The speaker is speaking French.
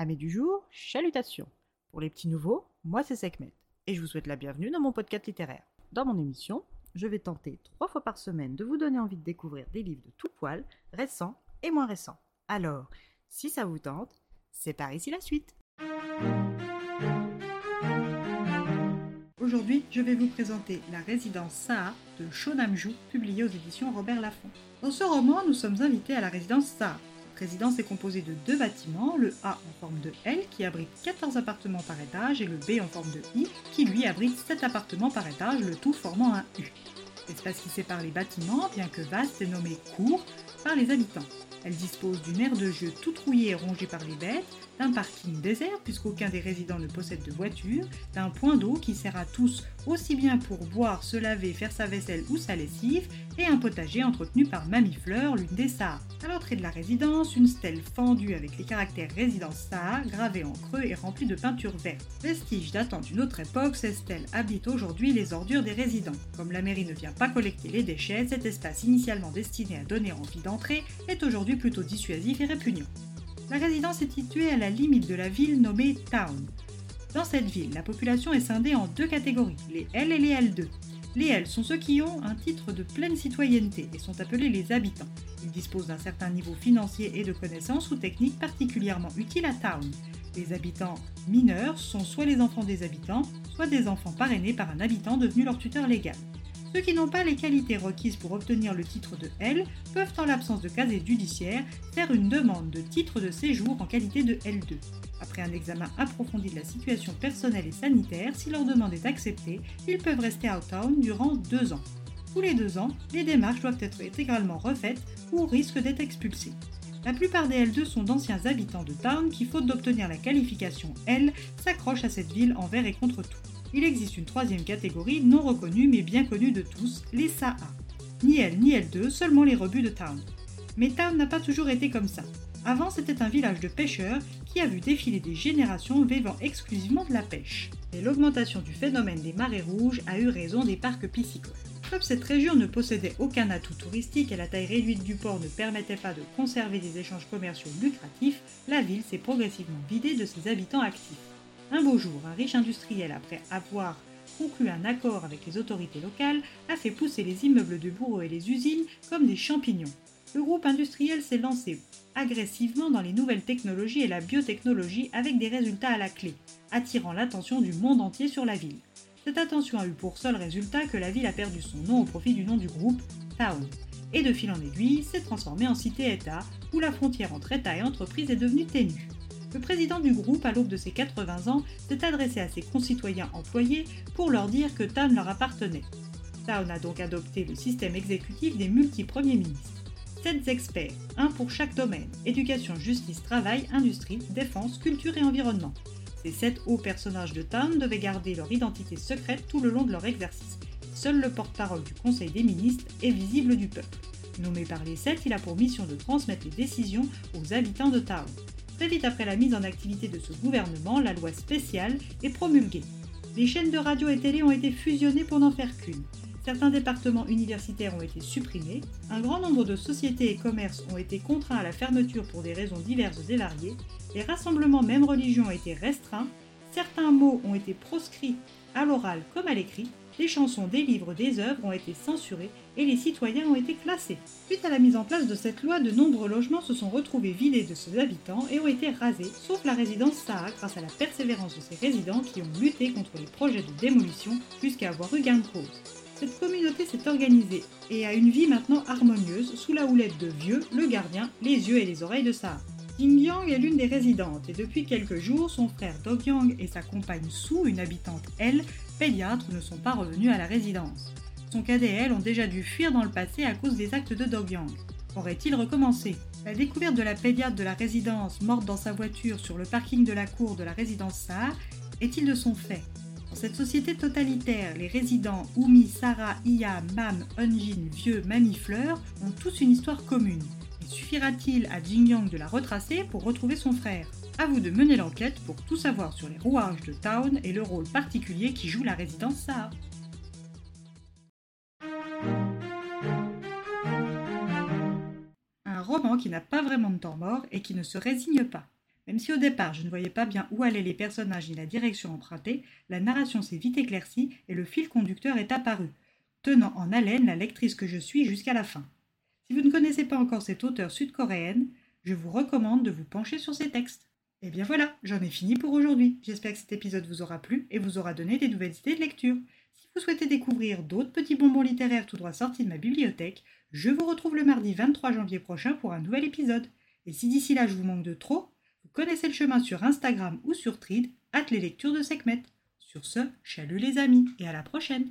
Amis du jour, chalutations. Pour les petits nouveaux, moi c'est Sekhmet et je vous souhaite la bienvenue dans mon podcast littéraire. Dans mon émission, je vais tenter trois fois par semaine de vous donner envie de découvrir des livres de tout poil, récents et moins récents. Alors, si ça vous tente, c'est par ici la suite. Aujourd'hui, je vais vous présenter La résidence Saha de Shonamju, publié aux éditions Robert Laffont. Dans ce roman, nous sommes invités à la résidence Saha. Cette résidence est composée de deux bâtiments, le A en forme de L qui abrite 14 appartements par étage et le B en forme de I qui lui abrite 7 appartements par étage, le tout formant un U. L'espace qui sépare les bâtiments, bien que vaste, est nommé cour par les habitants. Elle dispose d'une aire de jeu toute rouillée et rongée par les bêtes, d'un parking désert puisqu'aucun des résidents ne possède de voiture, d'un point d'eau qui sert à tous aussi bien pour boire, se laver, faire sa vaisselle ou sa lessive, et un potager entretenu par Mamie Fleur, l'une des Saha. À l'entrée de la résidence, une stèle fendue avec les caractères résidence Saha gravée en creux et remplie de peinture verte. Vestige datant d'une autre époque, cette stèle habite aujourd'hui les ordures des résidents. Comme la mairie ne vient pas collecter les déchets, cet espace initialement destiné à donner envie d'entrer est aujourd'hui plutôt dissuasif et répugnant. La résidence est située à la limite de la ville nommée Town. Dans cette ville, la population est scindée en deux catégories, les L et les L2. Les L sont ceux qui ont un titre de pleine citoyenneté et sont appelés les habitants. Ils disposent d'un certain niveau financier et de connaissances ou techniques particulièrement utiles à Town. Les habitants mineurs sont soit les enfants des habitants, soit des enfants parrainés par un habitant devenu leur tuteur légal. Ceux qui n'ont pas les qualités requises pour obtenir le titre de L peuvent, en l'absence de casier judiciaire, faire une demande de titre de séjour en qualité de L2. Après un examen approfondi de la situation personnelle et sanitaire, si leur demande est acceptée, ils peuvent rester à Town durant deux ans. Tous les deux ans, les démarches doivent être intégralement refaites ou risquent d'être expulsés. La plupart des L2 sont d'anciens habitants de Town qui, faute d'obtenir la qualification L, s'accrochent à cette ville envers et contre tout. Il existe une troisième catégorie non reconnue mais bien connue de tous, les SAA. Ni L ni L2, seulement les rebuts de Town. Mais Town n'a pas toujours été comme ça. Avant, c'était un village de pêcheurs qui a vu défiler des générations vivant exclusivement de la pêche. Et l'augmentation du phénomène des marées rouges a eu raison des parcs piscicoles. Comme cette région ne possédait aucun atout touristique et la taille réduite du port ne permettait pas de conserver des échanges commerciaux lucratifs, la ville s'est progressivement vidée de ses habitants actifs. Un beau jour, un riche industriel, après avoir conclu un accord avec les autorités locales, a fait pousser les immeubles de bureaux et les usines comme des champignons. Le groupe industriel s'est lancé agressivement dans les nouvelles technologies et la biotechnologie avec des résultats à la clé, attirant l'attention du monde entier sur la ville. Cette attention a eu pour seul résultat que la ville a perdu son nom au profit du nom du groupe, Town. Et de fil en aiguille, s'est transformée en cité-État, où la frontière entre État et entreprise est devenue ténue. Le président du groupe, à l'aube de ses 80 ans, s'est adressé à ses concitoyens employés pour leur dire que Town leur appartenait. Town a donc adopté le système exécutif des multi-premiers ministres. Sept experts, un pour chaque domaine éducation, justice, travail, industrie, défense, culture et environnement. Ces sept hauts personnages de Town devaient garder leur identité secrète tout le long de leur exercice. Seul le porte-parole du Conseil des ministres est visible du peuple. Nommé par les sept, il a pour mission de transmettre les décisions aux habitants de Town. Très vite après la mise en activité de ce gouvernement, la loi spéciale est promulguée. Les chaînes de radio et télé ont été fusionnées pour n'en faire qu'une. Certains départements universitaires ont été supprimés, un grand nombre de sociétés et commerces ont été contraints à la fermeture pour des raisons diverses et variées, les rassemblements même religieux ont été restreints, certains mots ont été proscrits à l'oral comme à l'écrit, des chansons, des livres, des œuvres ont été censurés et les citoyens ont été classés. Suite à la mise en place de cette loi, de nombreux logements se sont retrouvés vidés de ses habitants et ont été rasés, sauf la résidence Saha grâce à la persévérance de ses résidents qui ont lutté contre les projets de démolition jusqu'à avoir eu gain de cause. Cette communauté s'est organisée et a une vie maintenant harmonieuse sous la houlette de Vieux, le gardien, les yeux et les oreilles de Saha. Jing Yang est l'une des résidentes et depuis quelques jours, son frère Dog Yang et sa compagne Su, une habitante elle, pédiatres, ne sont pas revenus à la résidence. Son cadet et elle ont déjà dû fuir dans le passé à cause des actes de Dog Yang. Aurait-il recommencé? La découverte de la pédiatre de la résidence morte dans sa voiture sur le parking de la cour de la résidence Saha est-il de son fait? Dans cette société totalitaire, les résidents Umi, Sarah, Iya, Mam, Unjin, Vieux, Fleur ont tous une histoire commune. Suffira-t-il à Jingyang de la retracer pour retrouver son frère? À vous de mener l'enquête pour tout savoir sur les rouages de Town et le rôle particulier qui joue la résidence Saha. Un roman qui n'a pas vraiment de temps mort et qui ne se résigne pas. Même si au départ je ne voyais pas bien où allaient les personnages ni la direction empruntée, la narration s'est vite éclaircie et le fil conducteur est apparu, tenant en haleine la lectrice que je suis jusqu'à la fin. Si vous ne connaissez pas encore cette auteure sud-coréenne, je vous recommande de vous pencher sur ses textes. Et bien voilà, j'en ai fini pour aujourd'hui. J'espère que cet épisode vous aura plu et vous aura donné des nouvelles idées de lecture. Si vous souhaitez découvrir d'autres petits bonbons littéraires tout droit sortis de ma bibliothèque, je vous retrouve le mardi 23 janvier prochain pour un nouvel épisode. Et si d'ici là je vous manque de trop, vous connaissez le chemin sur Instagram ou sur Trid, hâte les lectures de Sekhmet. Sur ce, chalut les amis et à la prochaine!